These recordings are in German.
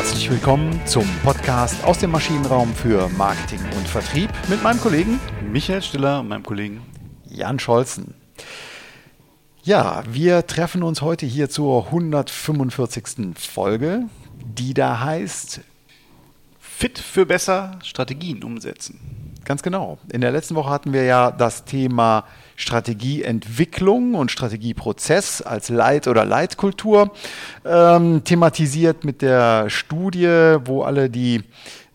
Herzlich willkommen zum Podcast aus dem Maschinenraum für Marketing und Vertrieb mit meinem Kollegen Michael Stiller und meinem Kollegen Jan Scholzen. Ja, wir treffen uns heute hier zur 145. Folge, die da heißt Fit für besser Strategien umsetzen. Ganz genau. In der letzten Woche hatten wir ja das Thema Strategieentwicklung und Strategieprozess als Leit- oder Leitkultur ähm, thematisiert mit der Studie, wo alle die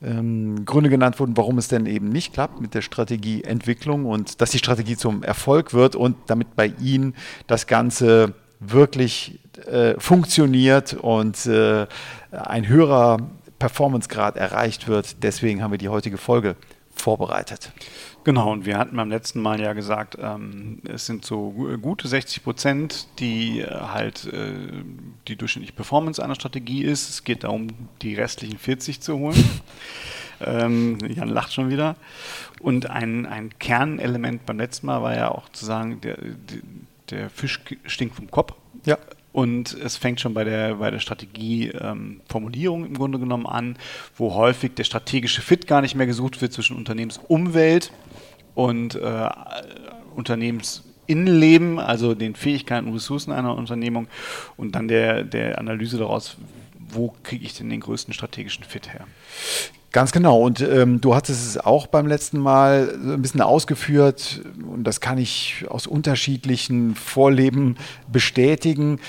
ähm, Gründe genannt wurden, warum es denn eben nicht klappt mit der Strategieentwicklung und dass die Strategie zum Erfolg wird und damit bei Ihnen das Ganze wirklich äh, funktioniert und äh, ein höherer Performancegrad erreicht wird. Deswegen haben wir die heutige Folge vorbereitet. Genau, und wir hatten beim letzten Mal ja gesagt, ähm, es sind so gute 60 Prozent, die äh, halt äh, die durchschnittliche Performance einer Strategie ist. Es geht darum, die restlichen 40 zu holen. ähm, Jan lacht schon wieder. Und ein, ein Kernelement beim letzten Mal war ja auch zu sagen, der, der Fisch stinkt vom Kopf. Ja. Und es fängt schon bei der, bei der Strategieformulierung ähm, im Grunde genommen an, wo häufig der strategische Fit gar nicht mehr gesucht wird zwischen Unternehmensumwelt und äh, Unternehmensinnenleben, also den Fähigkeiten und Ressourcen einer Unternehmung und dann der, der Analyse daraus, wo kriege ich denn den größten strategischen Fit her? Ganz genau. Und ähm, du hattest es auch beim letzten Mal ein bisschen ausgeführt und das kann ich aus unterschiedlichen Vorleben bestätigen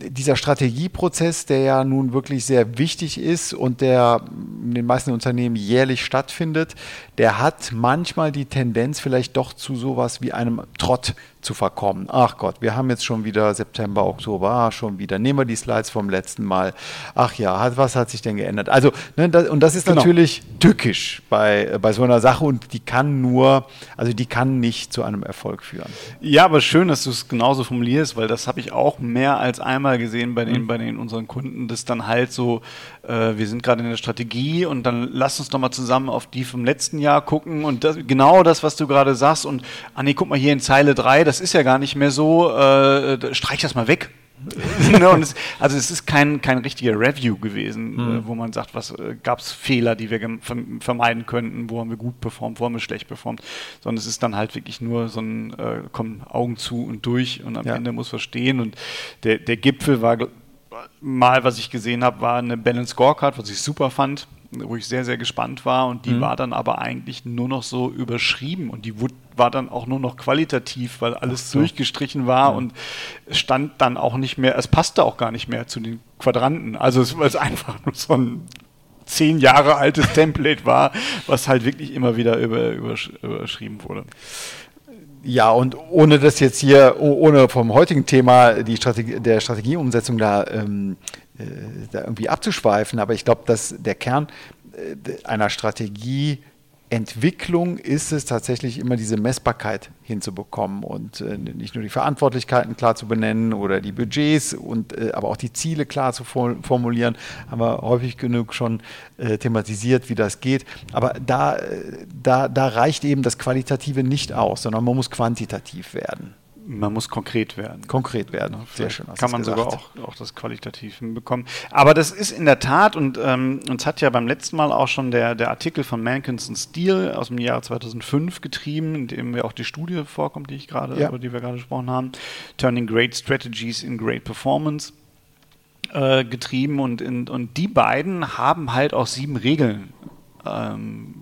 dieser Strategieprozess, der ja nun wirklich sehr wichtig ist und der in den meisten Unternehmen jährlich stattfindet, der hat manchmal die Tendenz vielleicht doch zu sowas wie einem Trott zu verkommen. Ach Gott, wir haben jetzt schon wieder September, Oktober, ah, schon wieder. Nehmen wir die Slides vom letzten Mal. Ach ja, was hat sich denn geändert? Also, ne, das, und das ist genau. natürlich tückisch bei, bei so einer Sache und die kann nur, also die kann nicht zu einem Erfolg führen. Ja, aber schön, dass du es genauso formulierst, weil das habe ich auch mehr als einmal gesehen bei den, mhm. bei den unseren Kunden, dass dann halt so, äh, wir sind gerade in der Strategie und dann lass uns doch mal zusammen auf die vom letzten Jahr gucken und das, genau das, was du gerade sagst und, ah nee, guck mal hier in Zeile 3, das ist ja gar nicht mehr so, äh, streich das mal weg. Ne, es, also es ist kein, kein richtiger Review gewesen, mhm. äh, wo man sagt, was äh, gab es Fehler, die wir vermeiden könnten, wo haben wir gut performt, wo haben wir schlecht performt, sondern es ist dann halt wirklich nur so ein, äh, kommen Augen zu und durch und am ja. Ende muss verstehen und der, der Gipfel war mal, was ich gesehen habe, war eine Balance Scorecard, was ich super fand wo ich sehr, sehr gespannt war und die mhm. war dann aber eigentlich nur noch so überschrieben und die war dann auch nur noch qualitativ, weil alles so. durchgestrichen war ja. und stand dann auch nicht mehr, es passte auch gar nicht mehr zu den Quadranten. Also es war einfach nur so ein zehn Jahre altes Template war, was halt wirklich immer wieder über, übersch überschrieben wurde. Ja, und ohne das jetzt hier, ohne vom heutigen Thema die Strategie, der Strategieumsetzung da ähm, äh, da irgendwie abzuschweifen, aber ich glaube, dass der Kern äh, einer Strategieentwicklung ist es tatsächlich immer diese Messbarkeit hinzubekommen und äh, nicht nur die Verantwortlichkeiten klar zu benennen oder die Budgets und aber auch die Ziele klar zu formulieren, haben wir häufig genug schon thematisiert, wie das geht. Aber da, da, da reicht eben das Qualitative nicht aus, sondern man muss quantitativ werden. Man muss konkret werden. Konkret werden, sehr schön. Kann man gesagt. sogar auch, auch das qualitativ hinbekommen. Aber das ist in der Tat, und ähm, uns hat ja beim letzten Mal auch schon der, der Artikel von Mankins Steel aus dem Jahr 2005 getrieben, in dem ja auch die Studie vorkommt, die ich gerade, ja. über die wir gerade gesprochen haben, Turning Great Strategies in Great Performance äh, getrieben und, in, und die beiden haben halt auch sieben Regeln ähm,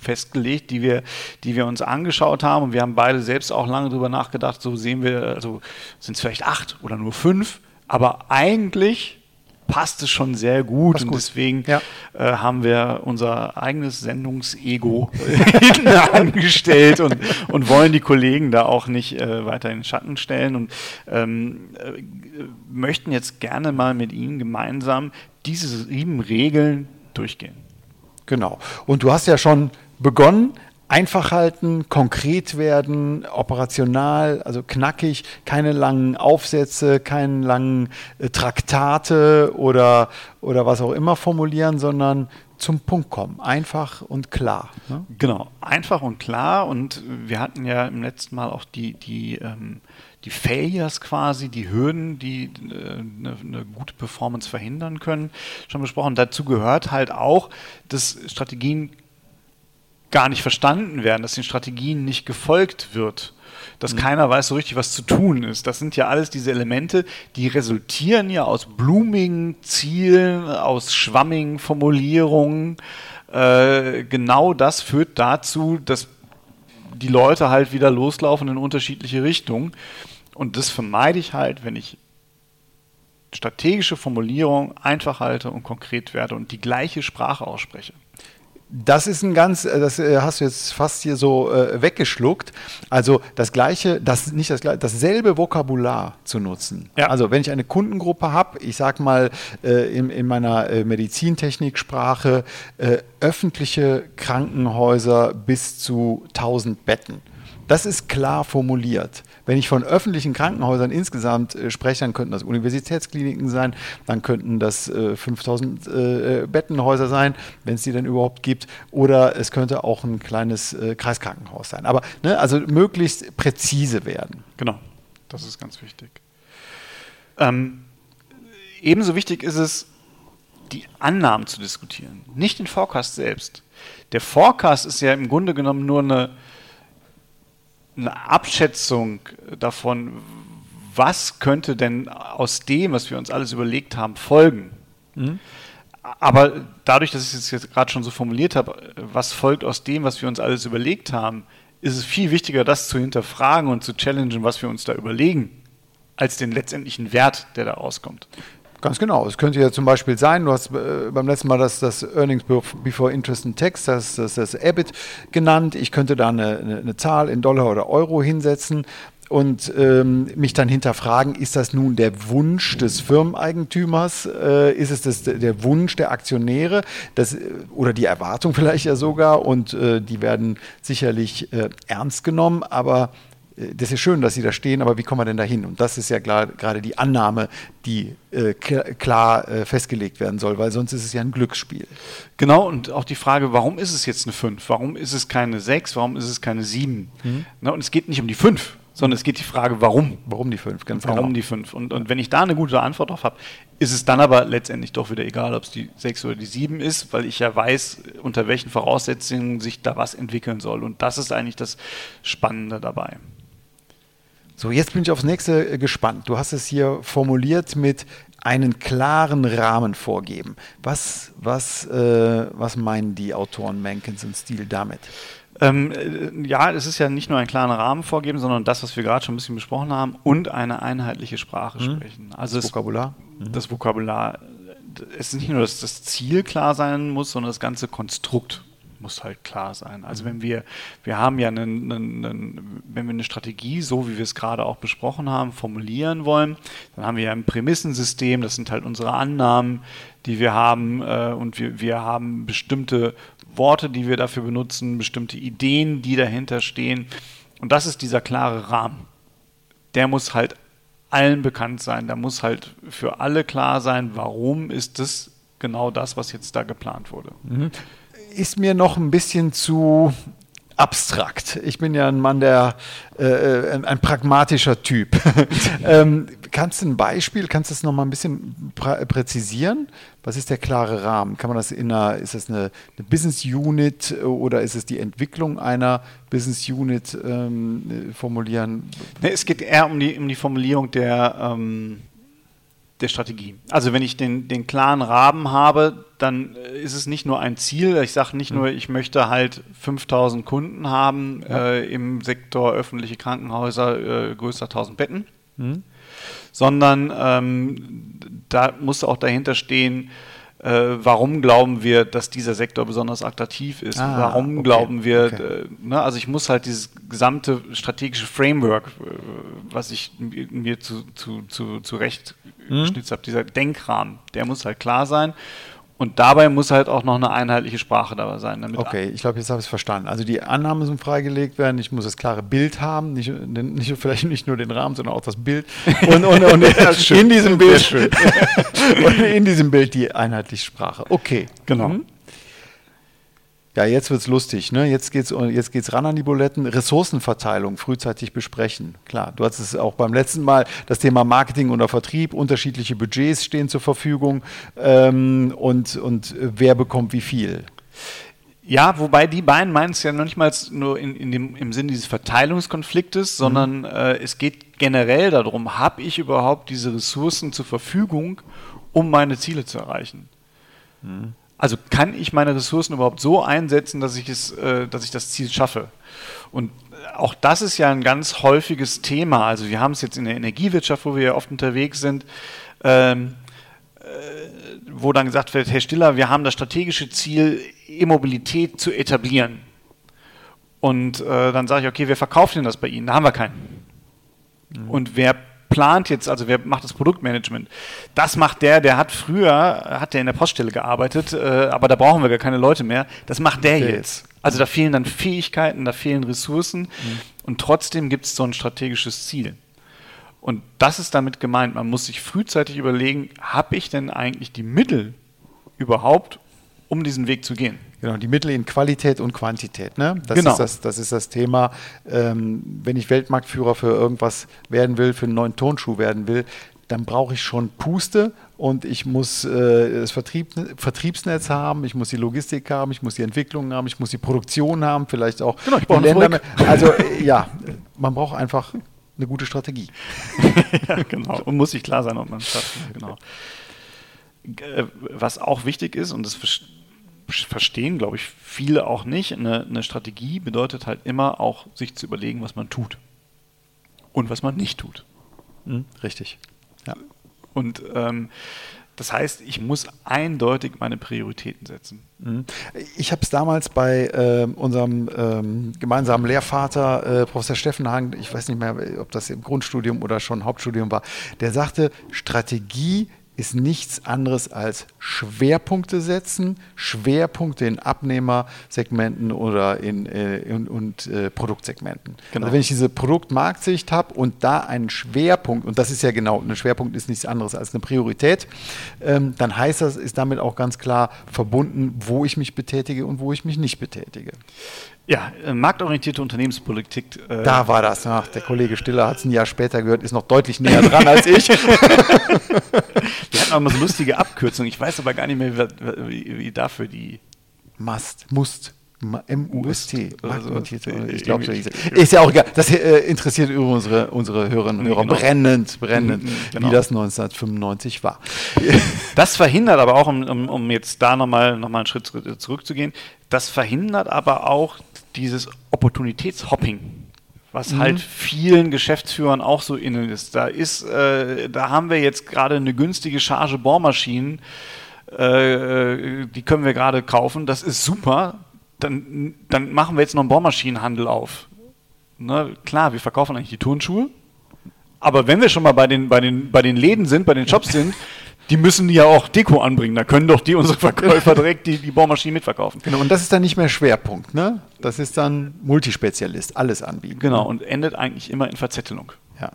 festgelegt, die wir, die wir uns angeschaut haben. Und wir haben beide selbst auch lange darüber nachgedacht, so sehen wir, also sind es vielleicht acht oder nur fünf, aber eigentlich passt es schon sehr gut Passt und gut. deswegen ja. äh, haben wir unser eigenes Sendungsego hinten angestellt und, und wollen die Kollegen da auch nicht äh, weiter in den Schatten stellen und ähm, äh, möchten jetzt gerne mal mit Ihnen gemeinsam diese sieben Regeln durchgehen. Genau. Und du hast ja schon begonnen. Einfach halten, konkret werden, operational, also knackig, keine langen Aufsätze, keine langen äh, Traktate oder, oder was auch immer formulieren, sondern zum Punkt kommen. Einfach und klar. Ne? Genau, einfach und klar. Und wir hatten ja im letzten Mal auch die, die, ähm, die Failures quasi, die Hürden, die äh, eine, eine gute Performance verhindern können, schon besprochen. Dazu gehört halt auch, dass Strategien gar nicht verstanden werden, dass den Strategien nicht gefolgt wird dass mhm. keiner weiß so richtig, was zu tun ist. Das sind ja alles diese Elemente, die resultieren ja aus blumigen Zielen, aus schwammigen Formulierungen. Äh, genau das führt dazu, dass die Leute halt wieder loslaufen in unterschiedliche Richtungen. Und das vermeide ich halt, wenn ich strategische Formulierung einfach halte und konkret werde und die gleiche Sprache ausspreche. Das ist ein ganz, äh, das äh, hast du jetzt fast hier so äh, weggeschluckt. Also das gleiche, das nicht das gleiche, dasselbe Vokabular zu nutzen. Ja. Also wenn ich eine Kundengruppe habe, ich sag mal äh, in, in meiner äh, Medizintechniksprache äh, öffentliche Krankenhäuser bis zu 1000 Betten. Das ist klar formuliert. Wenn ich von öffentlichen Krankenhäusern insgesamt äh, spreche, dann könnten das Universitätskliniken sein, dann könnten das äh, 5000 äh, Bettenhäuser sein, wenn es die denn überhaupt gibt, oder es könnte auch ein kleines äh, Kreiskrankenhaus sein. Aber ne, also möglichst präzise werden. Genau, das ist ganz wichtig. Ähm, ebenso wichtig ist es, die Annahmen zu diskutieren, nicht den Forecast selbst. Der Forecast ist ja im Grunde genommen nur eine eine Abschätzung davon, was könnte denn aus dem, was wir uns alles überlegt haben, folgen. Mhm. Aber dadurch, dass ich es jetzt gerade schon so formuliert habe, was folgt aus dem, was wir uns alles überlegt haben, ist es viel wichtiger, das zu hinterfragen und zu challengen, was wir uns da überlegen, als den letztendlichen Wert, der da rauskommt. Ganz genau. Es könnte ja zum Beispiel sein, du hast äh, beim letzten Mal das, das Earnings Before Interest and Tax, das, das, das EBIT genannt. Ich könnte da eine, eine, eine Zahl in Dollar oder Euro hinsetzen und ähm, mich dann hinterfragen, ist das nun der Wunsch des Firmeneigentümers, äh, ist es das, der Wunsch der Aktionäre das, äh, oder die Erwartung vielleicht ja sogar und äh, die werden sicherlich äh, ernst genommen, aber das ist schön, dass Sie da stehen, aber wie kommen wir denn da hin? Und das ist ja gerade die Annahme, die äh, klar äh, festgelegt werden soll, weil sonst ist es ja ein Glücksspiel. Genau, und auch die Frage, warum ist es jetzt eine 5? Warum ist es keine 6? Warum ist es keine 7? Mhm. Na, und es geht nicht um die 5, sondern es geht die Frage, warum? Warum die 5, ganz warum genau. die 5? Und, und wenn ich da eine gute Antwort drauf habe, ist es dann aber letztendlich doch wieder egal, ob es die 6 oder die 7 ist, weil ich ja weiß, unter welchen Voraussetzungen sich da was entwickeln soll. Und das ist eigentlich das Spannende dabei. So, jetzt bin ich aufs nächste äh, gespannt. Du hast es hier formuliert mit einen klaren Rahmen vorgeben. Was, was, äh, was meinen die Autoren Menkins und Stil damit? Ähm, äh, ja, es ist ja nicht nur einen klaren Rahmen vorgeben, sondern das, was wir gerade schon ein bisschen besprochen haben, und eine einheitliche Sprache mhm. sprechen. Also das Vokabular. Mhm. Das Vokabular. Es ist nicht nur, dass das Ziel klar sein muss, sondern das ganze Konstrukt muss halt klar sein. Also wenn wir, wir haben ja einen, einen, einen, wenn wir eine Strategie, so wie wir es gerade auch besprochen haben, formulieren wollen, dann haben wir ja ein Prämissensystem, das sind halt unsere Annahmen, die wir haben äh, und wir, wir haben bestimmte Worte, die wir dafür benutzen, bestimmte Ideen, die dahinter stehen. Und das ist dieser klare Rahmen. Der muss halt allen bekannt sein. Da muss halt für alle klar sein, warum ist das genau das, was jetzt da geplant wurde. Mhm ist mir noch ein bisschen zu abstrakt. Ich bin ja ein Mann, der äh, äh ein, ein, pragmatischer Typ. ähm, kannst du ein Beispiel, kannst du das nochmal ein bisschen prä präzisieren? Was ist der klare Rahmen? Kann man das in einer, ist das eine, eine Business Unit oder ist es die Entwicklung einer Business Unit ähm, formulieren? Nee, es geht eher um die, um die Formulierung der ähm der Strategie. Also wenn ich den, den klaren Rahmen habe, dann äh, ist es nicht nur ein Ziel. Ich sage nicht nur, ich möchte halt 5000 Kunden haben ja. äh, im Sektor öffentliche Krankenhäuser, äh, größer 1000 Betten, mhm. sondern ähm, da muss auch dahinter stehen, äh, warum glauben wir, dass dieser Sektor besonders attraktiv ist? Ah, warum okay, glauben wir, okay. äh, ne, also ich muss halt dieses gesamte strategische Framework, äh, was ich mir zu, zu, zu, zurecht hm? geschnitzt habe, dieser Denkrahmen, der muss halt klar sein. Und dabei muss halt auch noch eine einheitliche Sprache dabei sein. okay, ich glaube, jetzt habe ich es verstanden. Also die Annahmen müssen freigelegt werden. Ich muss das klare Bild haben, nicht, nicht vielleicht nicht nur den Rahmen, sondern auch das Bild. Und, und, und in diesem Bild und in diesem Bild die einheitliche Sprache. Okay, genau. Mhm. Ja, jetzt wird es lustig. Ne? Jetzt geht es jetzt geht's ran an die Buletten. Ressourcenverteilung frühzeitig besprechen. Klar, du hattest es auch beim letzten Mal, das Thema Marketing oder Vertrieb. Unterschiedliche Budgets stehen zur Verfügung ähm, und, und wer bekommt wie viel. Ja, wobei die beiden meinen es ja noch nicht mal nur in, in dem, im Sinne dieses Verteilungskonfliktes, sondern mhm. äh, es geht generell darum, habe ich überhaupt diese Ressourcen zur Verfügung, um meine Ziele zu erreichen? Mhm. Also kann ich meine Ressourcen überhaupt so einsetzen, dass ich, es, äh, dass ich das Ziel schaffe? Und auch das ist ja ein ganz häufiges Thema. Also wir haben es jetzt in der Energiewirtschaft, wo wir ja oft unterwegs sind. Ähm, wo dann gesagt wird, Herr Stiller, wir haben das strategische Ziel, E-Mobilität zu etablieren. Und äh, dann sage ich, okay, wer verkauft denn das bei Ihnen? Da haben wir keinen. Mhm. Und wer plant jetzt, also wer macht das Produktmanagement? Das macht der, der hat früher, hat der in der Poststelle gearbeitet, äh, aber da brauchen wir gar keine Leute mehr. Das macht der okay. jetzt. Also da fehlen dann Fähigkeiten, da fehlen Ressourcen mhm. und trotzdem gibt es so ein strategisches Ziel. Und das ist damit gemeint, man muss sich frühzeitig überlegen, habe ich denn eigentlich die Mittel überhaupt, um diesen Weg zu gehen? Genau, die Mittel in Qualität und Quantität. Ne? Das, genau. ist das, das ist das Thema. Ähm, wenn ich Weltmarktführer für irgendwas werden will, für einen neuen Tonschuh werden will, dann brauche ich schon Puste und ich muss äh, das Vertrieb, Vertriebsnetz haben, ich muss die Logistik haben, ich muss die Entwicklung haben, ich muss die Produktion haben, vielleicht auch genau, ich die Länder. Also äh, ja, man braucht einfach eine gute Strategie. ja, genau. Und muss sich klar sein, ob man es schafft. Genau. Äh, was auch wichtig ist, und das verstehen, glaube ich, viele auch nicht, eine, eine Strategie bedeutet halt immer auch, sich zu überlegen, was man tut. Und was man nicht tut. Mhm, richtig. Ja. Und ähm, das heißt, ich muss eindeutig meine Prioritäten setzen. Mhm. Ich habe es damals bei äh, unserem ähm, gemeinsamen Lehrvater, äh, Professor Steffenhagen, ich weiß nicht mehr, ob das im Grundstudium oder schon Hauptstudium war, der sagte, Strategie ist nichts anderes als Schwerpunkte setzen, Schwerpunkte in Abnehmersegmenten oder in, äh, in und äh, Produktsegmenten. Genau. Also wenn ich diese Produktmarktsicht habe und da einen Schwerpunkt, und das ist ja genau, ein Schwerpunkt ist nichts anderes als eine Priorität, ähm, dann heißt das, ist damit auch ganz klar verbunden, wo ich mich betätige und wo ich mich nicht betätige. Ja, äh, marktorientierte Unternehmenspolitik. Äh da war das. Ach, der Kollege Stiller hat es ein Jahr später gehört, ist noch deutlich näher dran als ich. Wir hatten auch mal so lustige Abkürzungen. Ich weiß aber gar nicht mehr, wie, wie dafür die. Must, Must. M-U-S-T. Marktorientierte. Also, ich glaube, ist ja auch egal. Das äh, interessiert unsere, unsere Hörerinnen und Hörer genau. brennend, brennend, mhm, genau. wie das 1995 war. Das verhindert aber auch, um, um, um jetzt da nochmal noch mal einen Schritt zurückzugehen, das verhindert aber auch dieses Opportunitätshopping, was mhm. halt vielen Geschäftsführern auch so innen ist. Da ist, äh, da haben wir jetzt gerade eine günstige Charge Bohrmaschinen, äh, die können wir gerade kaufen. Das ist super. Dann, dann machen wir jetzt noch einen Bohrmaschinenhandel auf. Ne? Klar, wir verkaufen eigentlich die Turnschuhe. Aber wenn wir schon mal bei den, bei den, bei den Läden sind, bei den Shops sind, die müssen ja auch Deko anbringen. Da können doch die unsere Verkäufer direkt die, die Bohrmaschine mitverkaufen. Genau, und das ist dann nicht mehr Schwerpunkt, ne? Das ist dann Multispezialist, alles anbieten. Genau, und endet eigentlich immer in Verzettelung. Ja.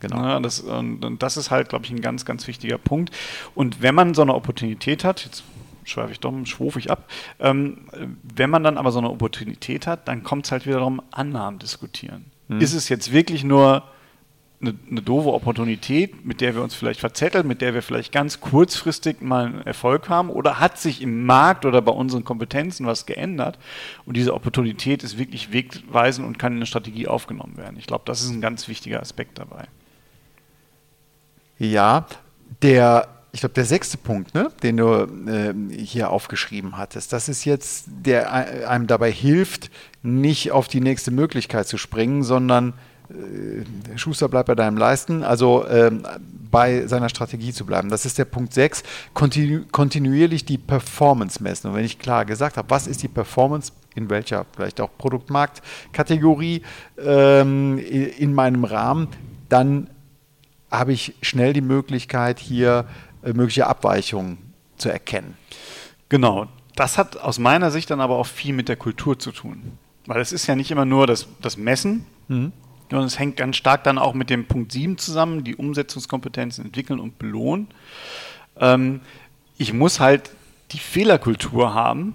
Genau. Ja, das, und, das ist halt, glaube ich, ein ganz, ganz wichtiger Punkt. Und wenn man so eine Opportunität hat, jetzt schweife ich doch, schwufe ich ab, ähm, wenn man dann aber so eine Opportunität hat, dann kommt es halt wieder darum, Annahmen diskutieren. Hm. Ist es jetzt wirklich nur eine, eine doofe Opportunität, mit der wir uns vielleicht verzetteln, mit der wir vielleicht ganz kurzfristig mal einen Erfolg haben? Oder hat sich im Markt oder bei unseren Kompetenzen was geändert? Und diese Opportunität ist wirklich wegweisend und kann in eine Strategie aufgenommen werden. Ich glaube, das ist ein ganz wichtiger Aspekt dabei. Ja, der ich glaube, der sechste Punkt, ne, den du äh, hier aufgeschrieben hattest, das ist jetzt, der einem dabei hilft, nicht auf die nächste Möglichkeit zu springen, sondern äh, Schuster bleibt bei deinem Leisten, also ähm, bei seiner Strategie zu bleiben. Das ist der Punkt 6, kontinu kontinuierlich die Performance messen. Und wenn ich klar gesagt habe, was ist die Performance, in welcher vielleicht auch Produktmarktkategorie ähm, in meinem Rahmen, dann habe ich schnell die Möglichkeit, hier äh, mögliche Abweichungen zu erkennen. Genau. Das hat aus meiner Sicht dann aber auch viel mit der Kultur zu tun. Weil es ist ja nicht immer nur das, das Messen, mhm. Und es hängt ganz stark dann auch mit dem Punkt 7 zusammen, die Umsetzungskompetenzen entwickeln und belohnen. Ähm, ich muss halt die Fehlerkultur haben,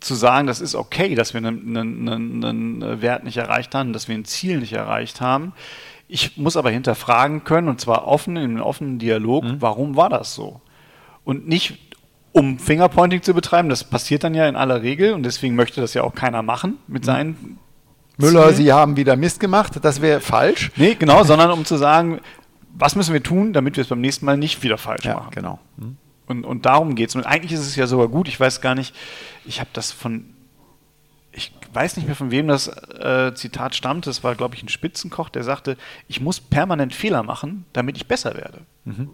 zu sagen, das ist okay, dass wir einen, einen, einen Wert nicht erreicht haben, dass wir ein Ziel nicht erreicht haben. Ich muss aber hinterfragen können, und zwar offen, in einem offenen Dialog, mhm. warum war das so? Und nicht, um Fingerpointing zu betreiben, das passiert dann ja in aller Regel und deswegen möchte das ja auch keiner machen mit mhm. seinen Müller. Sie haben wieder Mist gemacht, das wäre falsch. Nee, genau, sondern um zu sagen, was müssen wir tun, damit wir es beim nächsten Mal nicht wieder falsch ja, machen. Genau. Mhm. Und, und darum geht es. Und eigentlich ist es ja sogar gut, ich weiß gar nicht, ich habe das von, ich weiß nicht mehr von wem das äh, Zitat stammt, das war, glaube ich, ein Spitzenkoch, der sagte, ich muss permanent Fehler machen, damit ich besser werde. Mhm.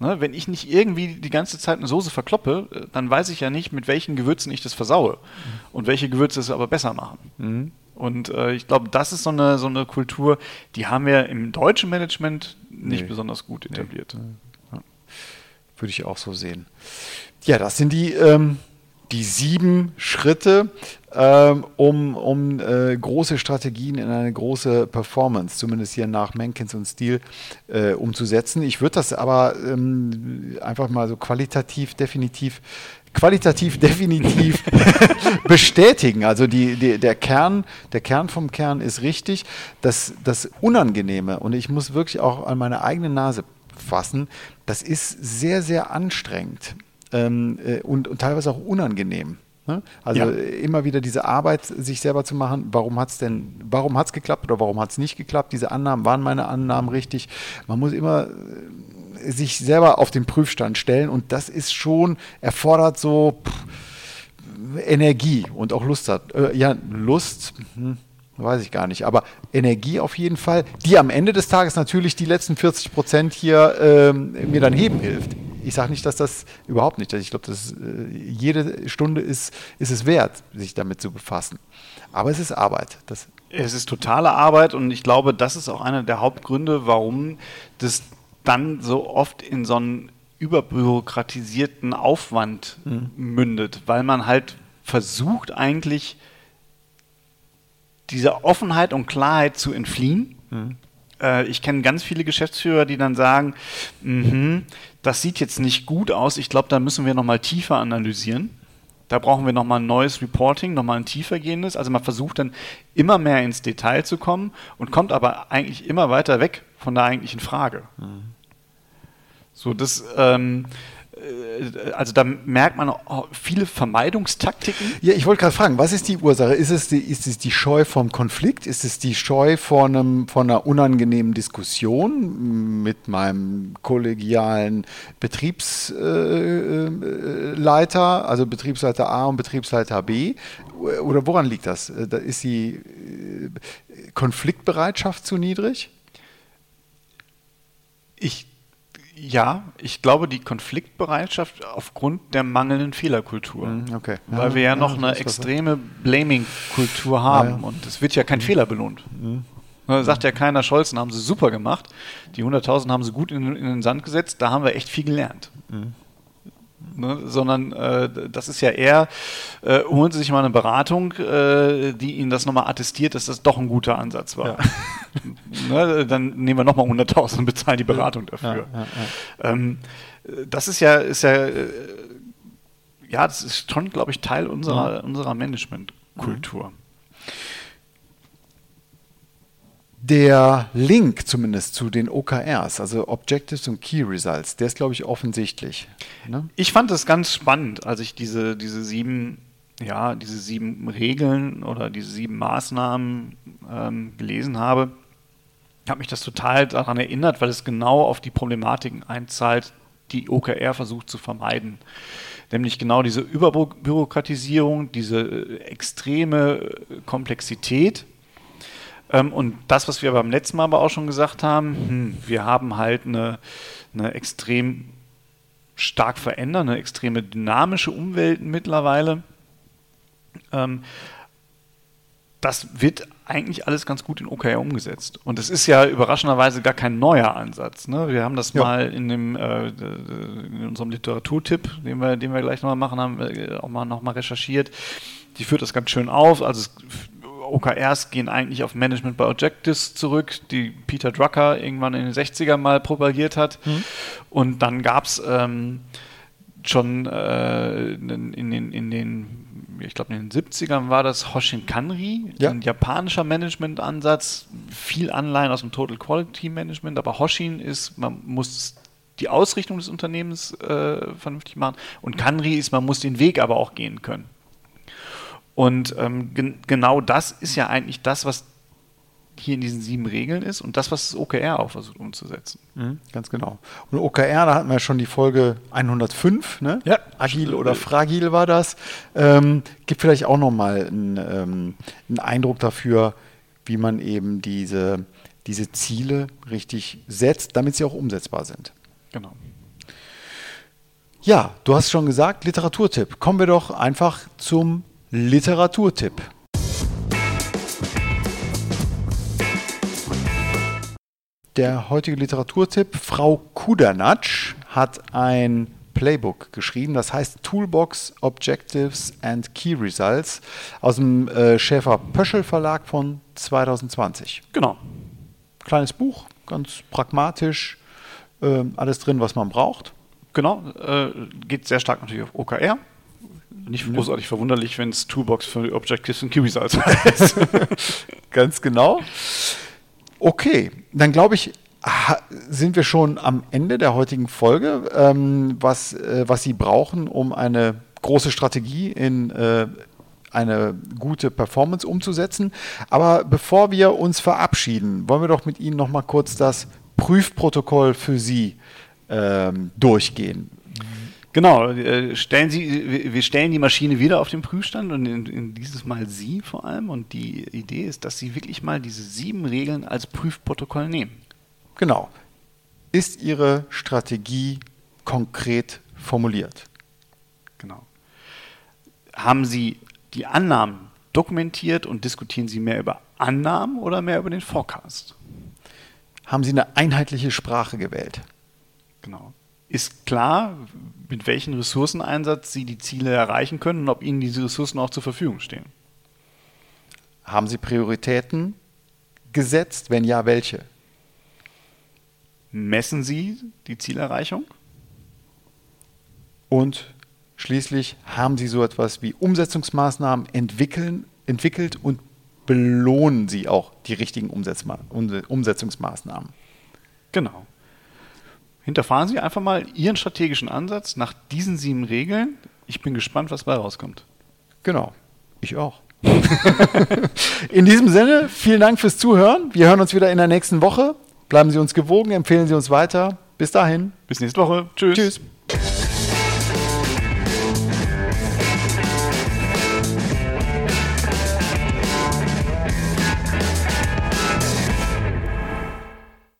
Ne, wenn ich nicht irgendwie die ganze Zeit eine Soße verkloppe, äh, dann weiß ich ja nicht, mit welchen Gewürzen ich das versaue mhm. und welche Gewürze es aber besser machen. Mhm. Und äh, ich glaube, das ist so eine, so eine Kultur, die haben wir im deutschen Management nicht nee. besonders gut etabliert. Nee. Würde ich auch so sehen. Ja, das sind die, ähm, die sieben Schritte, ähm, um, um äh, große Strategien in eine große Performance, zumindest hier nach Menkins und Stil, äh, umzusetzen. Ich würde das aber ähm, einfach mal so qualitativ definitiv qualitativ definitiv bestätigen. Also die, die, der, Kern, der Kern vom Kern ist richtig. Das, das Unangenehme, und ich muss wirklich auch an meine eigene Nase fassen, das ist sehr, sehr anstrengend ähm, äh, und, und teilweise auch unangenehm. Ne? Also ja. immer wieder diese Arbeit, sich selber zu machen, warum hat es denn, warum hat es geklappt oder warum hat es nicht geklappt? Diese Annahmen, waren meine Annahmen richtig? Man muss immer äh, sich selber auf den Prüfstand stellen und das ist schon, erfordert so pff, Energie und auch Lust hat. Äh, ja, Lust, hm, weiß ich gar nicht, aber Energie auf jeden Fall, die am Ende des Tages natürlich die letzten 40 Prozent hier ähm, mir dann heben hilft. Ich sage nicht, dass das überhaupt nicht, ich glaube, dass äh, jede Stunde ist, ist es wert, sich damit zu befassen. Aber es ist Arbeit. Das es ist totale Arbeit und ich glaube, das ist auch einer der Hauptgründe, warum das dann so oft in so einen überbürokratisierten Aufwand mhm. mündet, weil man halt versucht eigentlich dieser Offenheit und Klarheit zu entfliehen. Mhm. Äh, ich kenne ganz viele Geschäftsführer, die dann sagen, mm das sieht jetzt nicht gut aus, ich glaube, da müssen wir nochmal tiefer analysieren. Da brauchen wir nochmal ein neues Reporting, nochmal ein tiefergehendes. Also man versucht dann immer mehr ins Detail zu kommen und kommt aber eigentlich immer weiter weg von der eigentlichen Frage. Mhm. So, das, ähm, äh, also da merkt man viele Vermeidungstaktiken. Ja, ich wollte gerade fragen, was ist die Ursache? Ist es die, ist es die Scheu vom Konflikt? Ist es die Scheu vor, einem, vor einer unangenehmen Diskussion mit meinem kollegialen Betriebsleiter, also Betriebsleiter A und Betriebsleiter B? Oder woran liegt das? Da ist die äh, Konfliktbereitschaft zu niedrig? Ich ja, ich glaube, die Konfliktbereitschaft aufgrund der mangelnden Fehlerkultur. Mhm, okay. Weil ja, wir ja, ja noch eine extreme Blaming-Kultur haben ja, und es wird ja kein mhm. Fehler belohnt. Mhm. Da sagt ja keiner, Scholzen haben sie super gemacht, die 100.000 haben sie gut in, in, den Sand gesetzt, da haben wir echt viel gelernt. Ne, sondern äh, das ist ja eher, äh, holen Sie sich mal eine Beratung, äh, die Ihnen das nochmal attestiert, dass das doch ein guter Ansatz war. Ja. ne, dann nehmen wir nochmal 100.000 und bezahlen die Beratung dafür. Ja, ja, ähm, das ist ja, ist ja, äh, ja, das ist schon, glaube ich, Teil unserer, unserer Managementkultur. Mhm. Der Link zumindest zu den OKRs, also Objectives und Key Results, der ist, glaube ich, offensichtlich. Ne? Ich fand es ganz spannend, als ich diese, diese sieben, ja, diese sieben Regeln oder diese sieben Maßnahmen ähm, gelesen habe. Ich habe mich das total daran erinnert, weil es genau auf die Problematiken einzahlt, die OKR versucht zu vermeiden. Nämlich genau diese Überbürokratisierung, diese äh, extreme Komplexität ähm, und das, was wir beim letzten Mal aber auch schon gesagt haben, hm, wir haben halt eine, eine extrem stark verändernde, extreme dynamische Umwelt mittlerweile. Ähm, das wird eigentlich alles ganz gut in OKR umgesetzt. Und es ist ja überraschenderweise gar kein neuer Ansatz. Ne? Wir haben das ja. mal in, dem, äh, in unserem Literaturtipp, den wir, den wir gleich nochmal machen, haben wir auch mal nochmal recherchiert. Die führt das ganz schön auf. Also es OKRs gehen eigentlich auf Management by Objectives zurück, die Peter Drucker irgendwann in den 60er mal propagiert hat. Mhm. Und dann gab es ähm, schon äh, in, den, in den ich glaube in den 70ern war das Hoshin Kanri, Ja. ein japanischer Managementansatz, viel Anleihen aus dem Total Quality Management, aber Hoshin ist, man muss die Ausrichtung des Unternehmens äh, vernünftig machen und Kanri ist, man muss den Weg aber auch gehen können. Und ähm, gen genau das ist ja eigentlich das, was hier in diesen sieben Regeln ist und das, was das OKR auch versucht umzusetzen. Mhm, ganz genau. Und OKR, da hatten wir schon die Folge 105, ne? Ja. Agil oder fragil war das. Ähm, gibt vielleicht auch nochmal einen, ähm, einen Eindruck dafür, wie man eben diese, diese Ziele richtig setzt, damit sie auch umsetzbar sind. Genau. Ja, du hast schon gesagt, Literaturtipp. Kommen wir doch einfach zum Literaturtipp. Der heutige Literaturtipp, Frau Kudernatsch hat ein Playbook geschrieben, das heißt Toolbox Objectives and Key Results aus dem äh, Schäfer-Pöschel Verlag von 2020. Genau. Kleines Buch, ganz pragmatisch, äh, alles drin, was man braucht. Genau, äh, geht sehr stark natürlich auf OKR. Nicht großartig verwunderlich, wenn es Toolbox für Objectives und Results heißt. Ganz genau. Okay, dann glaube ich, sind wir schon am Ende der heutigen Folge, ähm, was, äh, was Sie brauchen, um eine große Strategie in äh, eine gute Performance umzusetzen. Aber bevor wir uns verabschieden, wollen wir doch mit Ihnen noch mal kurz das Prüfprotokoll für Sie ähm, durchgehen. Genau, äh, stellen Sie, wir- wir stellen die Maschine wieder auf den Prüfstand und in, in dieses Mal Sie vor allem. Und die Idee ist, dass Sie wirklich mal diese sieben Regeln als Prüfprotokoll nehmen. Genau. Ist Ihre Strategie konkret formuliert? Genau. Haben Sie die Annahmen dokumentiert und diskutieren Sie mehr über Annahmen oder mehr über den Forecast? Haben Sie eine einheitliche Sprache gewählt? Genau. Ist klar, mit welchem Ressourceneinsatz Sie die Ziele erreichen können und ob Ihnen diese Ressourcen auch zur Verfügung stehen. Haben Sie Prioritäten gesetzt? Wenn ja, welche? Messen Sie die Zielerreichung? Und schließlich haben Sie so etwas wie Umsetzungsmaßnahmen entwickeln, entwickelt und belohnen Sie auch die richtigen Umsetzma Umse- Umsetzungsmaßnahmen. Genau. Hinterfahren Sie einfach mal Ihren strategischen Ansatz nach diesen sieben Regeln. Ich bin gespannt, was dabei rauskommt. Genau. Ich auch. in diesem Sinne, vielen Dank fürs Zuhören. Wir hören uns wieder in der nächsten Woche. Bleiben Sie uns gewogen, empfehlen Sie uns weiter. Bis dahin. Bis nächste Woche. Tschüss. Tschüss.